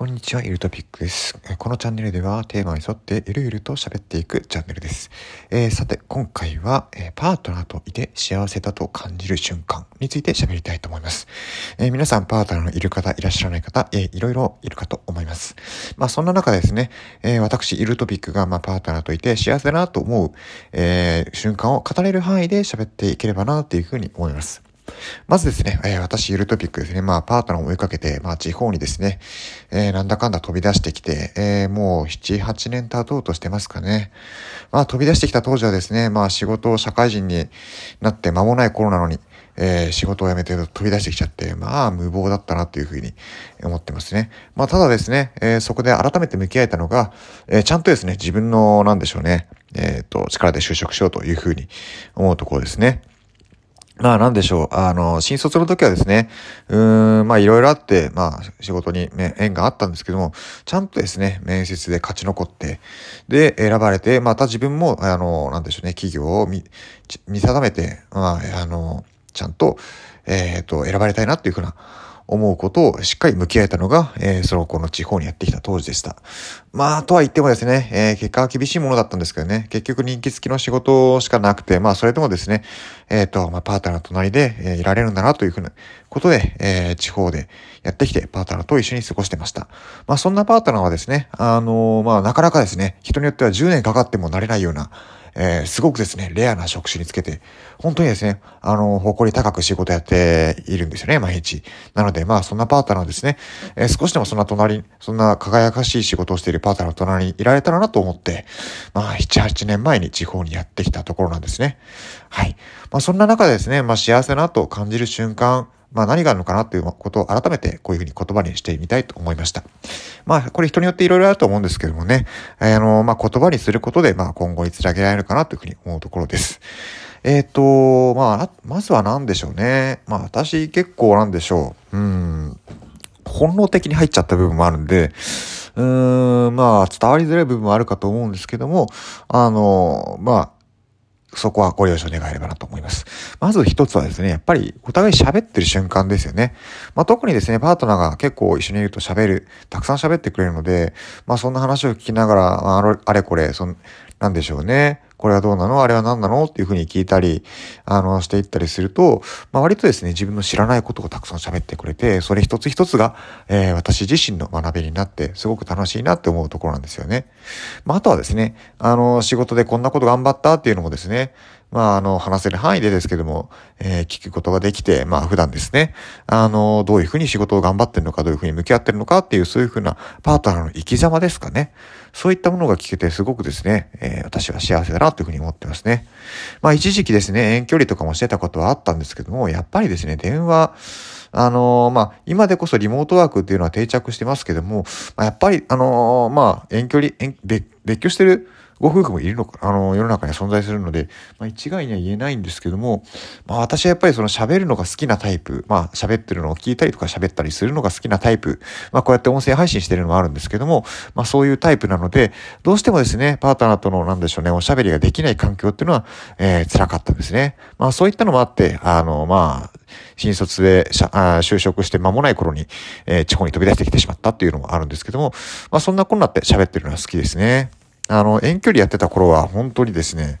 こんにちは、ゆるトピックです。このチャンネルではテーマに沿ってゆるゆると喋っていくチャンネルです。えー、さて、今回は、え、パートナーといて幸せだと感じる瞬間について喋りたいと思います。えー、皆さんパートナーのいる方、いらっしゃらない方、えいろいろいるかと思います。まあ、そんな中ですね、え私、ゆるトピックが、まあ、パートナーといて幸せだなと思う、え瞬間を語れる範囲で喋っていければなというふうに思います。まずですね、えー、私、ゆるトピックですね、まあ、パートナーを追いかけて、まあ、地方にですね、えー、なんだかんだ飛び出してきて、えー、もう7、8年経とうとしてますかね。まあ、飛び出してきた当時はですね、まあ、仕事を社会人になって間もない頃なのに、えー、仕事を辞めて飛び出してきちゃって、まあ、無謀だったなというふうに思ってますね。まあ、ただですね、えー、そこで改めて向き合えたのが、えー、ちゃんとですね、自分の、なんでしょうね、えっ、と、力で就職しようというふうに思うところですね。まあなんでしょう。あの、新卒の時はですね、うーん、まあいろいろあって、まあ仕事に縁があったんですけども、ちゃんとですね、面接で勝ち残って、で、選ばれて、また自分も、あの、なんでしょうね、企業を見、見定めて、まあ、あの、ちゃんと、えっ、ー、と、選ばれたいなっていうふうな、思うことをしっかり向き合えたのが、えー、そのこの地方にやってきた当時でした。まあ、とは言ってもですね、えー、結果は厳しいものだったんですけどね、結局人気付きの仕事しかなくて、まあ、それでもですね、えっ、ー、と、まあ、パートナーの隣で、えー、いられるんだなというふうなことで、えー、地方でやってきて、パートナーと一緒に過ごしてました。まあ、そんなパートナーはですね、あのまあ、なかなかですね、人によっては10年かかってもなれないような、えー、すごくですね、レアな職種につけて、本当にですね、あの、誇り高く仕事やっているんですよね、毎日。なので、まあ、そんなパートナーですね、えー、少しでもそんな隣、そんな輝かしい仕事をしているパートナーの隣にいられたらなと思って、まあ、7、8年前に地方にやってきたところなんですね。はい。まあ、そんな中でですね、まあ、幸せなと感じる瞬間、まあ何があるのかなっていうことを改めてこういうふうに言葉にしてみたいと思いました。まあこれ人によっていろいろあると思うんですけどもね、あの、まあ言葉にすることで、まあ今後につなげられるかなというふうに思うところです。えっ、ー、と、まあ、まずは何でしょうね。まあ私結構なんでしょう。うん。本能的に入っちゃった部分もあるんで、うーん、まあ伝わりづらい部分もあるかと思うんですけども、あの、まあ、そこはご了承願えればなと思います。まず一つはですね、やっぱりお互い喋ってる瞬間ですよね。まあ、特にですね、パートナーが結構一緒にいると喋る、たくさん喋ってくれるので、まあそんな話を聞きながら、ああれこれ、そん、なんでしょうね。これはどうなの？あれは何なの？っていうふうに聞いたり、あの、していったりすると、まあ、割とですね、自分の知らないことをたくさん喋ってくれて、それ一つ一つが、えー、私自身の学びになって、すごく楽しいなって思うところなんですよね。まあ、あとはですね、あの、仕事でこんなこと頑張ったっていうのもですね、まあ、あの、話せる範囲でですけども、えー、聞くことができて、まあ、普段ですね、あの、どういうふうに仕事を頑張ってるのか、どういうふうに向き合ってるのかっていう、そういうふうなパートナーの生き様ですかね。そういったものが聞けて、すごくですね、えー、私は幸せだなというふうに思ってますね。まあ、一時期ですね、遠距離とかもしてたことはあったんですけども、やっぱりですね、電話、あのー、まあ、今でこそリモートワークっていうのは定着してますけども、ま、やっぱり、あのー、まあ、遠距離、別居してるご夫婦もいるのか、あの、世の中には存在するので、まあ一概には言えないんですけども、まあ私はやっぱりその喋るのが好きなタイプ、まあ喋ってるのを聞いたりとか喋ったりするのが好きなタイプ、まあこうやって音声配信してるのもあるんですけども、まあそういうタイプなので、どうしてもですね、パートナーとのなんでしょうね、おしゃべりができない環境っていうのは、えー、辛かったんですね。まあそういったのもあって、あの、まあ、新卒で就職して間もない頃に、えー、地方に飛び出してきてしまったっていうのもあるんですけども、まあそんなこんなって喋ってるのは好きですね。あの、遠距離やってた頃は本当にですね、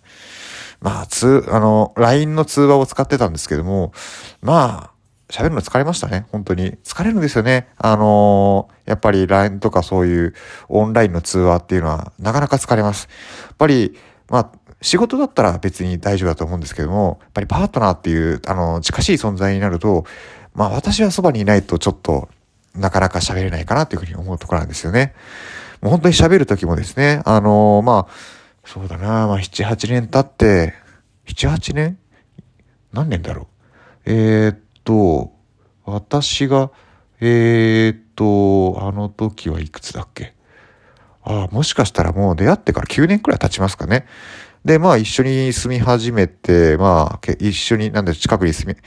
まあ、通、あの、LINE の通話を使ってたんですけども、まあ、喋るの疲れましたね。本当に。疲れるんですよね。あのー、やっぱり LINE とかそういうオンラインの通話っていうのはなかなか疲れます。やっぱり、まあ、仕事だったら別に大丈夫だと思うんですけども、やっぱりパートナーっていう、あの、近しい存在になると、まあ私はそばにいないとちょっとなかなか喋れないかなというふうに思うところなんですよね。もう本当に喋る時もですね、あのー、まあ、そうだな、まあ、7、8年経って、7、8年？何年だろう？えー、っと、私が、えー、っと、あの時はいくつだっけ？ああ、もしかしたらもう出会ってから9年くらい経ちますかね。で、まあ一緒に住み始めて、まあ一緒に、なんで近くに住み、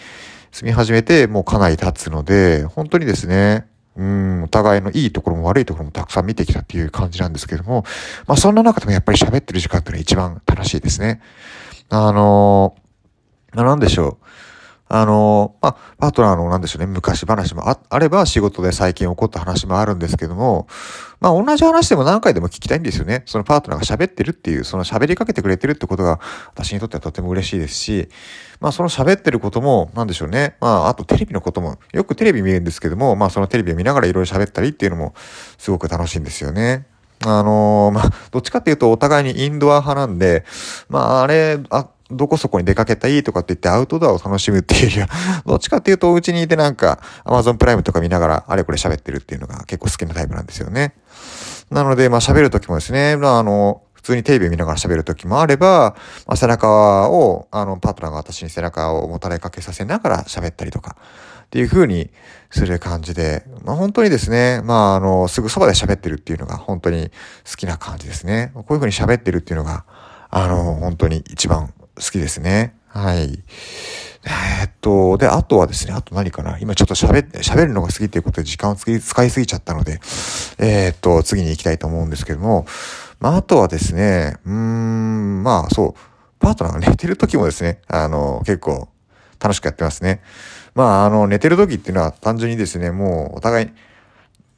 住み始めてもうかなり経つので、本当にですね、うん、お互いのいいところも悪いところもたくさん見てきたっていう感じなんですけども、まあそんな中でもやっぱり喋ってる時間っていうのは一番楽しいですね。あのー、なんでしょう。あの、まあ、パートナーのなんでしょうね、昔話もあれば仕事で最近起こった話もあるんですけども、まあ、同じ話でも何回でも聞きたいんですよね。そのパートナーが喋ってるっていう、その喋りかけてくれてるってことが私にとってはとても嬉しいですし、まあ、その喋ってることも、なんでしょうね。まあ、あとテレビのことも、よくテレビ見るんですけども、まあ、そのテレビを見ながらいろいろ喋ったりっていうのも、すごく楽しいんですよね。あのー、まあ、どっちかっていうとお互いにインドア派なんで、まあ、あれ、あ、どこそこに出かけたいとかって言ってアウトドアを楽しむっていうよりは、どっちかっていうとお家にいてなんか Amazon プライムとか見ながらあれこれ喋ってるっていうのが結構好きなタイプなんですよね。なので、まあ喋るときもですね、まああの、普通にテレビ見ながら喋るときもあれば、まあ、背中を、あの、パートナーが私に背中をもたれかけさせながら喋ったりとか、っていう風にする感じで、まあ本当にですね、まああの、すぐそばで喋ってるっていうのが本当に好きな感じですね。こういう風に喋ってるっていうのが、あの、本当に一番好きですね。はい。えー、っと、で、あとはですね、あと何かな今ちょっと喋って、喋るのが好きっていうことで時間を使いすぎちゃったので、えー、っと、次に行きたいと思うんですけども、まあ、あとはですね、うーん、まあ、そう、パートナーが寝てる時もですね、あの、結構楽しくやってますね。まあ、あの、寝てる時っていうのは単純にですね、もうお互い、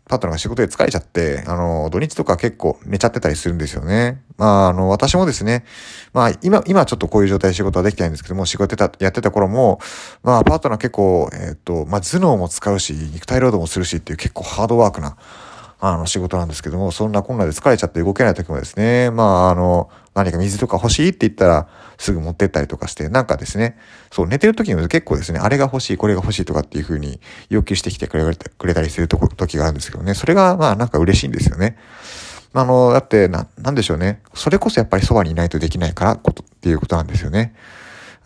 パートナーが仕事で疲れちゃって、あの、土日とか結構寝ちゃってたりするんですよね。まあ、あの、私もですね、まあ、今、今ちょっとこういう状態で仕事はできないんですけども、仕事やってた、やってた頃も、まあ、パートナー結構、えっ、と、まあ、頭脳も使うし、肉体労働もするしっていう結構ハードワークな、あの、仕事なんですけども、そんなこんなで疲れちゃって動けない時もですね、まあ、あの、何か水とか欲しいって言ったら、すぐ持ってったりとかして、なんかですね、そう、寝てる時にも結構ですね、あれが欲しい、これが欲しいとかっていう風に要求してきてくれくれたりするとこ時があるんですけどね、それがまあなんか嬉しいんですよね。あの、だって、な、なんでしょうね。それこそやっぱりそばにいないとできないから、ことっていうことなんですよね。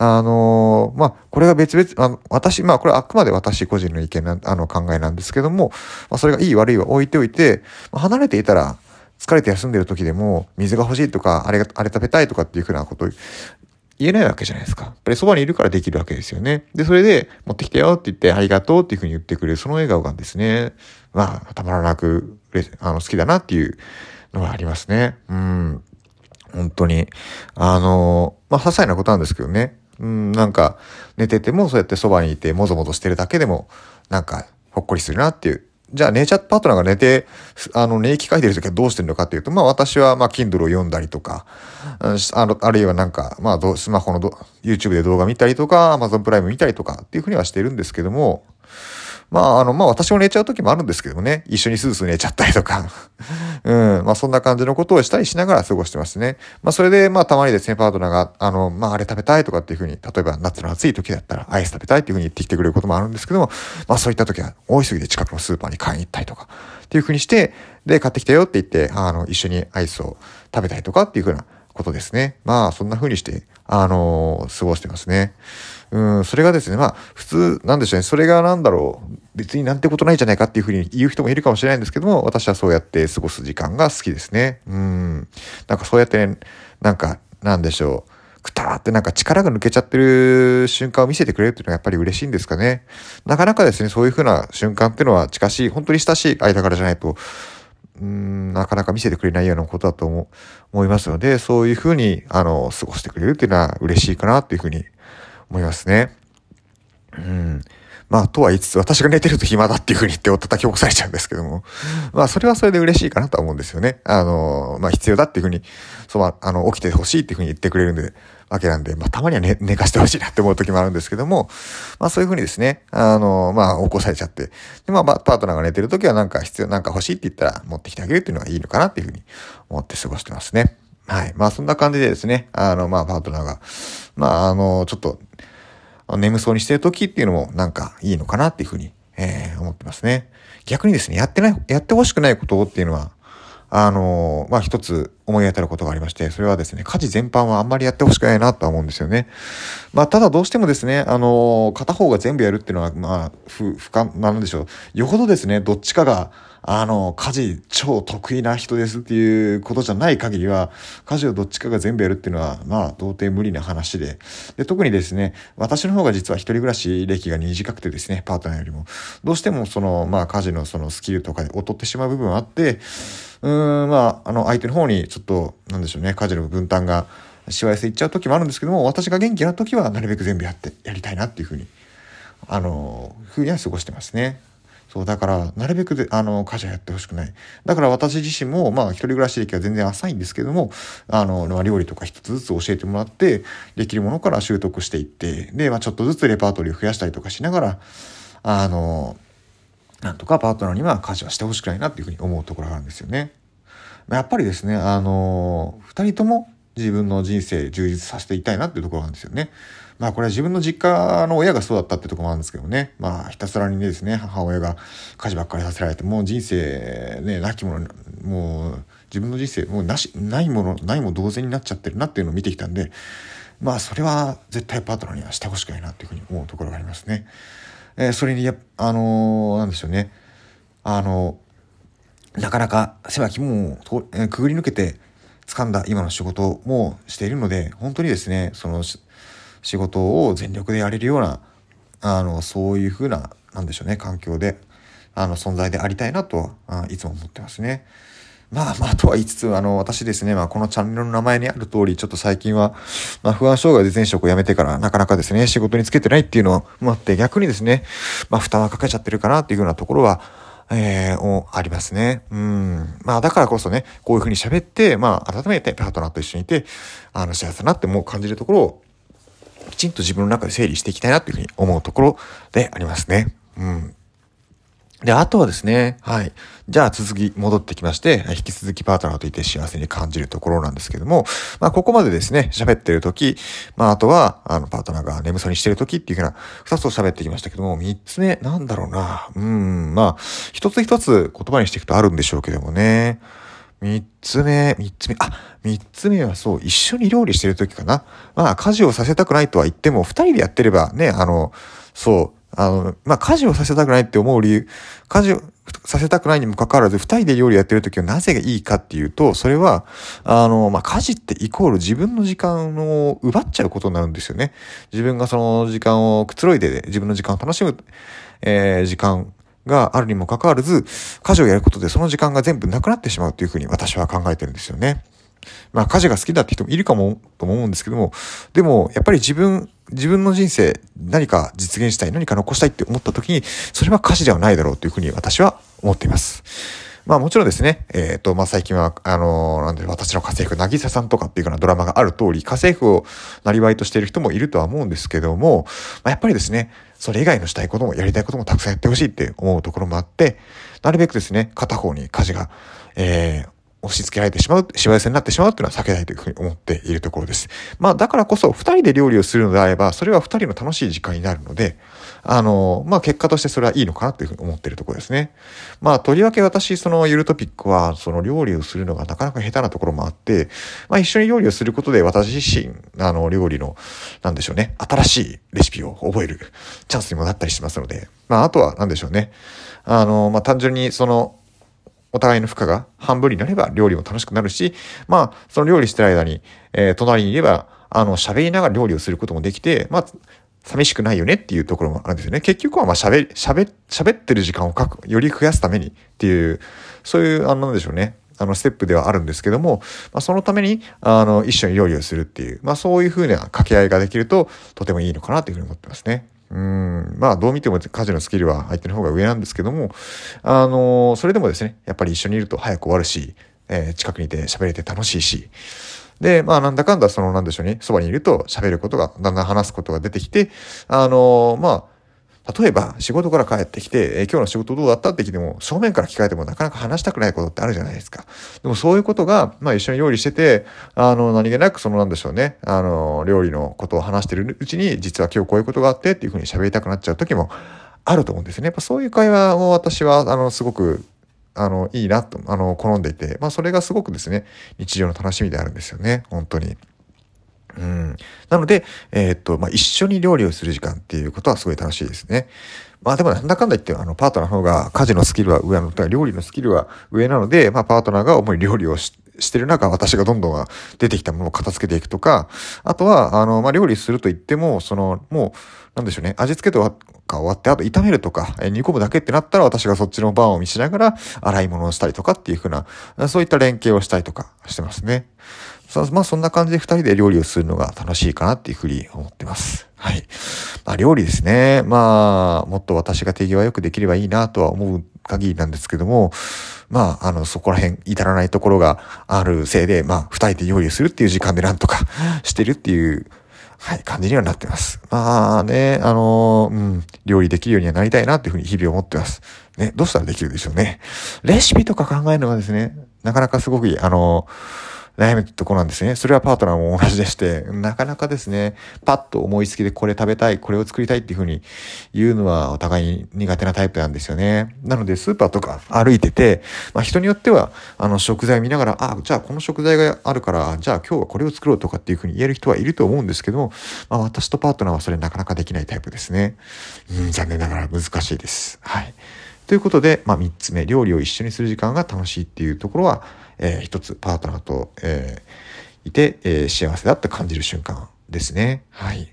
あのまあ、これが別々、あ、私、まあ、これはあくまで私個人の意見な、あの、考えなんですけども、まあ、それがいい悪いは置いておいて、まあ、離れていたら、疲れて休んでる時でも、水が欲しいとか、あれが、あれ食べたいとかっていうふうなこと言えないわけじゃないですか。やっぱりそばにいるからできるわけですよね。で、それで、持ってきてよって言って、ありがとうっていうふうに言ってくれる、その笑顔がですね、まあ、たまらなく、あの、好きだなっていうのはありますね。うん。本当に。あの、まあ、些細なことなんですけどね。うん、なんか、寝ててもそうやってそばにいて、もぞもぞしてるだけでも、なんか、ほっこりするなっていう。じゃあ、ネイチャーパートナーが寝て、あの、寝息書いてる時はどうしてるのかっていうと、まあ私は、まあ、Kindle を読んだりとか、あの、あるいはなんか、まあ、スマホの YouTube で動画見たりとか、Amazon プライム見たりとかっていうふうにはしてるんですけども、まあ、あの、まあ私も寝ちゃう時もあるんですけどね、一緒にスースー寝ちゃったりとか、うん、まあそんな感じのことをしたりしながら過ごしてますね。まあそれで、まあたまにですね、パートナーが、あの、まああれ食べたいとかっていうふうに、例えば夏の暑い時だったらアイス食べたいっていうふうに言ってきてくれることもあるんですけども、まあそういった時は大急ぎで近くのスーパーに買いに行ったりとか、っていうふうにして、で、買ってきたよって言って、あの、一緒にアイスを食べたりとかっていうふうなことですね。まあそんな風にして、あのー、過ごしてますね。うん、それがですね、まあ、普通、なんでしょうね、それがなんだろう、別になんてことないじゃないかっていうふうに言う人もいるかもしれないんですけども、私はそうやって過ごす時間が好きですね。うん。なんかそうやってね、なんか、なんでしょう、くたーってなんか力が抜けちゃってる瞬間を見せてくれるっていうのはやっぱり嬉しいんですかね。なかなかですね、そういうふうな瞬間っていうのは近しい、本当に親しい間柄じゃないと、うん、なかなか見せてくれないようなことだと思思いますので、そういうふうに、あの、過ごしてくれるっていうのは嬉しいかなっていうふうに思いますね。うん。まあ、とは言いつつ、私が寝てると暇だっていうふうに言ってお叩き起こされちゃうんですけども。まあ、それはそれで嬉しいかなと思うんですよね。あの、まあ、必要だっていうふうに、そう、あの、起きてほしいっていうふうに言ってくれるんで、わけなんで、まあ、たまには寝、寝かしてほしいなって思う時もあるんですけども、まあ、そういうふうにですね、あの、まあ、起こされちゃって、で、まあ、パートナーが寝てる時はなんか必要、なんか欲しいって言ったら持ってきてあげるっていうのがいいのかなっていうふうに思って過ごしてますね。はい。まあ、そんな感じでですね、あの、まあ、パートナーが、まあ、あの、ちょっと、眠そうにしてる時っていうのもなんかいいのかなっていうふうに、えー、思ってますね。逆にですね、やってない、やってほしくないことっていうのは、あの、まあ、一つ思い当たることがありまして、それはですね、家事全般はあんまりやってほしくないなとは思うんですよね。まあ、ただどうしてもですね、あの、片方が全部やるっていうのは、まあ、不、不可、なんでしょう。よほどですね、どっちかが、あの、家事超得意な人ですっていうことじゃない限りは、家事をどっちかが全部やるっていうのは、まあ、到底無理な話で。で、特にですね、私の方が実は一人暮らし歴が短くてですね、パートナーよりも、どうしてもその、まあ、家事のそのスキルとかで劣ってしまう部分はあって、うん、まあ、あの、相手の方にちょっと、なんでしょうね、家事の分担がしわ寄せいっちゃう時もあるんですけども、私が元気な時はなるべく全部やって、やりたいなっていうふうにあの、ふうには過ごしてますね。そう、だから、なるべくで、あの、家事はやってほしくない。だから私自身も、まあ、一人暮らし歴は全然浅いんですけども、あの、まあ、料理とか一つずつ教えてもらって、できるものから習得していって、で、まあ、ちょっとずつレパートリーを増やしたりとかしながら、あの、なんとかパートナーには家事はしてほしくないなっていうふうに思うところがあるんですよね。やっぱりですね、あの、二人とも自分の人生充実させていたいなっていうところなんですよね。まあこれは自分の実家の親がそうだったってところもあるんですけどね。まあひたすらにですね、母親が家事ばっかりさせられて、もう人生ね、なきもの、もう自分の人生、もうなし、ないもの、ないも同然になっちゃってるなっていうのを見てきたんで、まあそれは絶対パートナーにはしてほしくないなっていうふうに思うところがありますね。えー、それにや、あのー、なんでしょうね。あのー、なかなか狭き門を、え、くぐり抜けて掴んだ今の仕事もしているので、本当にですね、その仕事を全力でやれるような、あの、そういうふうな、なんでしょうね、環境で、あの、存在でありたいなとは、いつも思ってますね。まあまあ、とは言いつつ、あの、私ですね、まあこのチャンネルの名前にある通り、ちょっと最近は、まあ不安障害で前職を辞めてから、なかなかですね、仕事につけてないっていうのもあって、逆にですね、まあ負担はかけちゃってるかなっていうようなところは、えー、ありますね。うん。まあだからこそね、こういうふうに喋って、まあ改めてパートナーと一緒にいて、あの幸せだなってもう感じるところを、きちんと自分の中で整理していきたいなっていうふうに思うところでありますね。うん。で、あとはですね、はい。じゃあ続き戻ってきまして、引き続きパートナーといて幸せに感じるところなんですけども、まあここまでですね、喋ってる時、まああとは、あの、パートナーが眠そうにしてる時っていうふうな、二つを喋ってきましたけども、三つ目、なんだろうな。うん、まあ、一つ一つ言葉にしていくとあるんでしょうけどもね。三つ目、三つ目、あ、三つ目はそう、一緒に料理してる時かな。まあ、家事をさせたくないとは言っても、二人でやってればね、あの、そう、あの、まあ、家事をさせたくないって思う理由、家事をさせたくないにもかかわらず、二人で料理やってる時はなぜがいいかっていうと、それは、あの、まあ、家事ってイコール自分の時間を奪っちゃうことになるんですよね。自分がその時間をくつろいで自分の時間を楽しむ、えー、時間があるにもかかわらず、家事をやることでその時間が全部なくなってしまうというふうに私は考えてるんですよね。まあ家事が好きだって人もいるかもと思うんですけども、でもやっぱり自分、自分の人生何か実現したい、何か残したいって思った時に、それは家事ではないだろうというふうに私は思っています。まあもちろんですね、えっ、ー、と、まあ最近は、あのー、なんで、私の家政婦、なぎささんとかっていうようなドラマがある通り、家政婦をなりわいとしている人もいるとは思うんですけども、まあ、やっぱりですね、それ以外のしたいこともやりたいこともたくさんやってほしいって思うところもあって、なるべくですね、片方に家事が、えー、押し付けられてしまう、しわ寄せになってしまうっていうのは避けたいというふうに思っているところです。まあだからこそ二人で料理をするのであれば、それは二人の楽しい時間になるので、あの、まあ結果としてそれはいいのかなというふうに思っているところですね。まあとりわけ私、そのゆるトピックは、その料理をするのがなかなか下手なところもあって、まあ一緒に料理をすることで私自身、あの料理の、なんでしょうね、新しいレシピを覚えるチャンスにもなったりしますので、まああとはなんでしょうね。あの、まあ単純にその、お互いの負荷が半分になれば料理も楽しくなるし、まあ、その料理してる間に、えー、隣にいれば、あの、喋りながら料理をすることもできて、まあ、寂しくないよねっていうところもあるんですよね。結局はまあ喋、喋、喋ってる時間をかく、より増やすためにっていう、そういう、あの、なんでしょうね。あの、ステップではあるんですけども、まあ、そのために、あの、一緒に料理をするっていう、まあ、そういうふうな掛け合いができると、とてもいいのかなというふうに思ってますね。うん、まあ、どう見ても家事のスキルは相手の方が上なんですけども、あのー、それでもですね、やっぱり一緒にいると早く終わるし、えー、近くにいて喋れて楽しいし、で、まあ、なんだかんだ、その、なんでしょうね、そばにいると喋ることが、だんだん話すことが出てきて、あのー、まあ、例えば仕事から帰ってきて、えー、今日の仕事どうだったって聞いても、正面から聞かれてもなかなか話したくないことってあるじゃないですか。でもそういうことが、まあ一緒に料理してて、あの、何気なくそのなんでしょうね、あの、料理のことを話してるうちに、実は今日こういうことがあってっていうふうに喋りたくなっちゃう時もあると思うんですね。やっぱそういう会話を私は、あの、すごくあの、いいなと、あの、好んでいて、まあ、それがすごくですね、日常の楽しみであるんですよね、本当に。うん。なので、えー、っと、まあ、一緒に料理をする時間っていうことはすごい楽しいですね。まあでもなんだかんだ言って、あの、パートナーの方が家事のスキルは上なので、料理のスキルは上なので、まあパートナーが主に料理をししてる中、私がどんどん出てきたものを片付けていくとか、あとは、あの、まあ料理すると言っても、その、もう、なんでしょうね、味付けとが終わって、あと炒めるとか、え煮込むだけってなったら私がそっちの番を見しながら洗い物をしたりとかっていう風な、そういった連携をしたりとかしてますね。まあそんな感じで二人で料理をするのが楽しいかなっていうふうに思ってます。はい。まあ料理ですね。まあもっと私が手際よくできればいいなとは思う限りなんですけども、まああのそこら辺至らないところがあるせいで、まあ二人で料理をするっていう時間でなんとか してるっていうはい、感じにはなってます。まあね、あの、うん、料理できるようにはなりたいなっていうふうに日々思ってます。ね、どうしたらできるでしょうね。レシピとか考えるのがですね、なかなかすごく、あの悩むとこなんですね。それはパートナーも同じでして、なかなかですね、パッと思いつきでこれ食べたい、これを作りたいっていうふうに言うのはお互いに苦手なタイプなんですよね。なのでスーパーとか歩いてて、まあ人によっては、あの食材を見ながら、あ、じゃあこの食材があるから、じゃあ今日はこれを作ろうとかっていうふうに言える人はいると思うんですけども、まあ私とパートナーはそれなかなかできないタイプですね。うん、残念ながら難しいです。はい。ということで、まあ3つ目、料理を一緒にする時間が楽しいっていうところは、えー、一つパートナーと、えー、いて、えー、幸せだって感じる瞬間ですね。はい。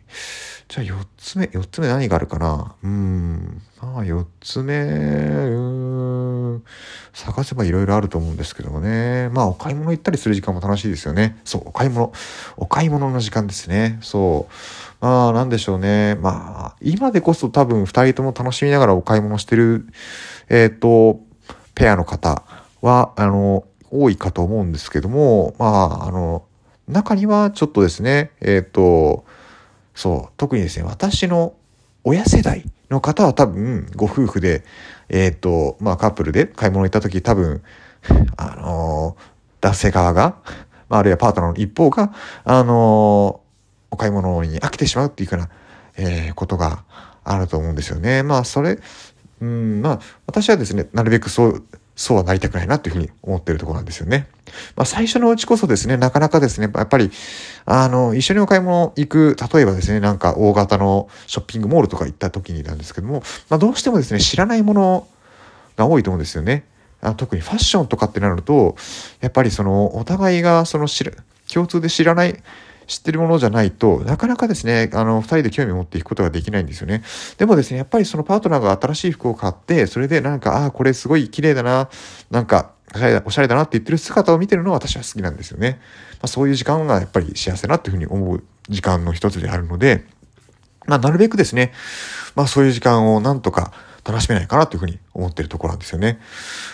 じゃあ四つ目、四つ目何があるかな？うん。まあ四つ目、うん。探せばいろいろあると思うんですけどもね。まあお買い物行ったりする時間も楽しいですよね。そう、お買い物。お買い物の時間ですね。そう。まあなんでしょうね。まあ今でこそ多分二人とも楽しみながらお買い物してる、えっ、ー、と、ペアの方は、あの、多いかと思うんですけども、まあ、あの、中にはちょっとですね、えっ、ー、と、そう、特にですね、私の親世代の方は多分、ご夫婦で、えっ、ー、と、まあ、カップルで買い物行った時多分、あの男性側が、まあ、あるいはパートナーの一方が、あのお買い物に飽きてしまうっていうふうな、えー、ことがあると思うんですよね。まあ、それ、うん、まあ、私はですね、なるべくそう、そうはなりたくないなっていうふうに思ってるところなんですよね。まあ最初のうちこそですね、なかなかですね、やっぱり、あの、一緒にお買い物行く、例えばですね、なんか大型のショッピングモールとか行った時になんですけども、まあどうしてもですね、知らないものが多いと思うんですよね。あ特にファッションとかってなると、やっぱりその、お互いがその知る、共通で知らない知ってるものじゃないとなかなかですねあの2人で興味を持っていくことができないんですよね。でもですねやっぱりそのパートナーが新しい服を買ってそれでなんかああこれすごい綺麗だななんかおしゃれだなって言ってる姿を見てるのは私は好きなんですよね、まあ、そういう時間がやっぱり幸せなっていうふうに思う時間の一つであるのでまあ、なるべくですね、まあ、そういう時間をなんとか楽しめないかなというふうに思ってるところなんですよね。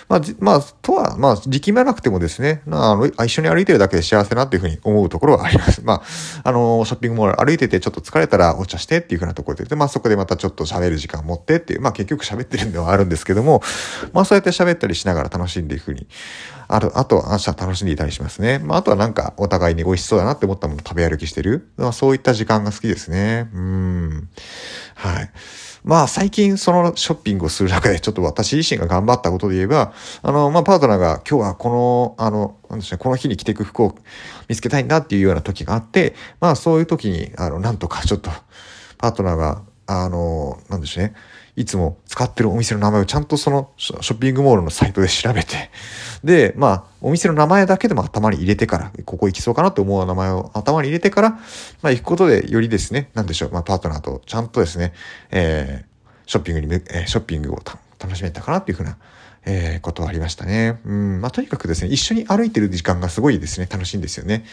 まあ、まあ、とは、まあ、力まなくてもですね、まあ、あの、一緒に歩いてるだけで幸せなっていうふうに思うところはあります。まあ、あの、ショッピングモール歩いててちょっと疲れたらお茶してっていうふうなところで、でまあ、そこでまたちょっと喋る時間を持ってっていう、まあ、結局喋ってるんではあるんですけども、まあ、そうやって喋ったりしながら楽しんでいくふうに、ある、あとは、明日楽しんでいたりしますね。まあ、あとはなんか、お互いに美味しそうだなって思ったもの食べ歩きしてる。まあ、そういった時間が好きですね。うん。はい。まあ最近そのショッピングをする中でちょっと私自身が頑張ったことで言えば、あの、まあパートナーが今日はこの、あの、なんでしょうね、この日に着ていく服を見つけたいんだっていうような時があって、まあそういう時に、あの、なんとかちょっと、パートナーが、あの、なんでしょうね、いつも使ってるお店の名前をちゃんとそのショッピングモールのサイトで調べて、で、まあ、お店の名前だけでも頭に入れてから、ここ行きそうかなと思う名前を頭に入れてから、まあ、行くことでよりですね、なんでしょう、まあ、パートナーとちゃんとですね、えー、ショッピングに、えー、ショッピングを楽しめたかなっていうふうな、えー、ことはありましたね。うん、まあ、とにかくですね、一緒に歩いてる時間がすごいですね、楽しいんですよね。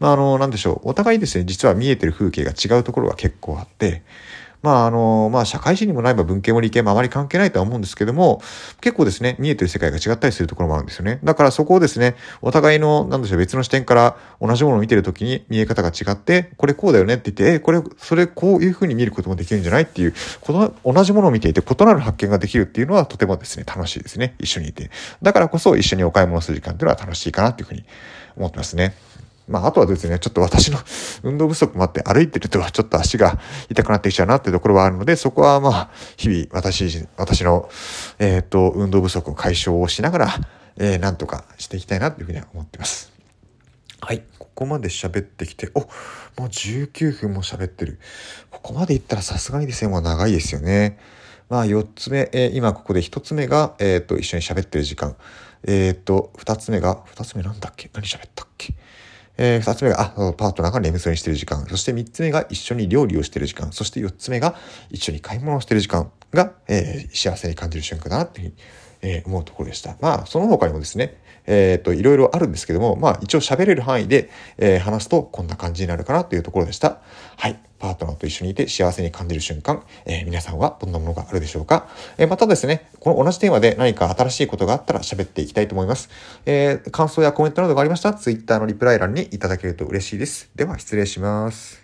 まあ、あの、なんでしょう、お互いですね、実は見えてる風景が違うところが結構あって、まあ、あの、まあ、社会人にもなれば文系も理系もあまり関係ないとは思うんですけども、結構ですね、見えてる世界が違ったりするところもあるんですよね。だからそこをですね、お互いの、なんでしょう、別の視点から同じものを見てるときに見え方が違って、これこうだよねって言って、え、これ、それこういう風に見ることもできるんじゃないっていう、この、同じものを見ていて異なる発見ができるっていうのはとてもですね、楽しいですね。一緒にいて。だからこそ一緒にお買い物する時間っていうのは楽しいかなっていうふうに思ってますね。まあ、あとはですね、ちょっと私の 運動不足もあって歩いてるとちょっと足が痛くなってきちゃうなっていうところはあるので、そこはまあ、日々私、私の、えっ、ー、と、運動不足を解消をしながら、えー、なんとかしていきたいなというふうには思ってます。はい。ここまで喋ってきて、おもう19分も喋ってる。ここまでいったらさすがにですね、もう長いですよね。まあ、4つ目、えー、今ここで1つ目が、えっ、ー、と、一緒に喋ってる時間。えっ、ー、と、2つ目が、2つ目なんだっけ？何喋ったっけ？えー、二つ目が、あ、パートナーが眠そうにしてる時間。そして三つ目が一緒に料理をしてる時間。そして四つ目が一緒に買い物をしてる時間が、えー、幸せに感じる瞬間だなっていうふうに、えー、思うところでした。まあ、その他にもですね、えっ、と、いろいろあるんですけども、まあ、一応喋れる範囲で、えー、話すとこんな感じになるかなというところでした。はい。パートナーと一緒にいて幸せに感じる瞬間、えー、皆さんはどんなものがあるでしょうか、えー、またですね、この同じテーマで何か新しいことがあったら喋っていきたいと思います。えー、感想やコメントなどがありましたら、Twitter のリプライ欄にいただけると嬉しいです。では、失礼します。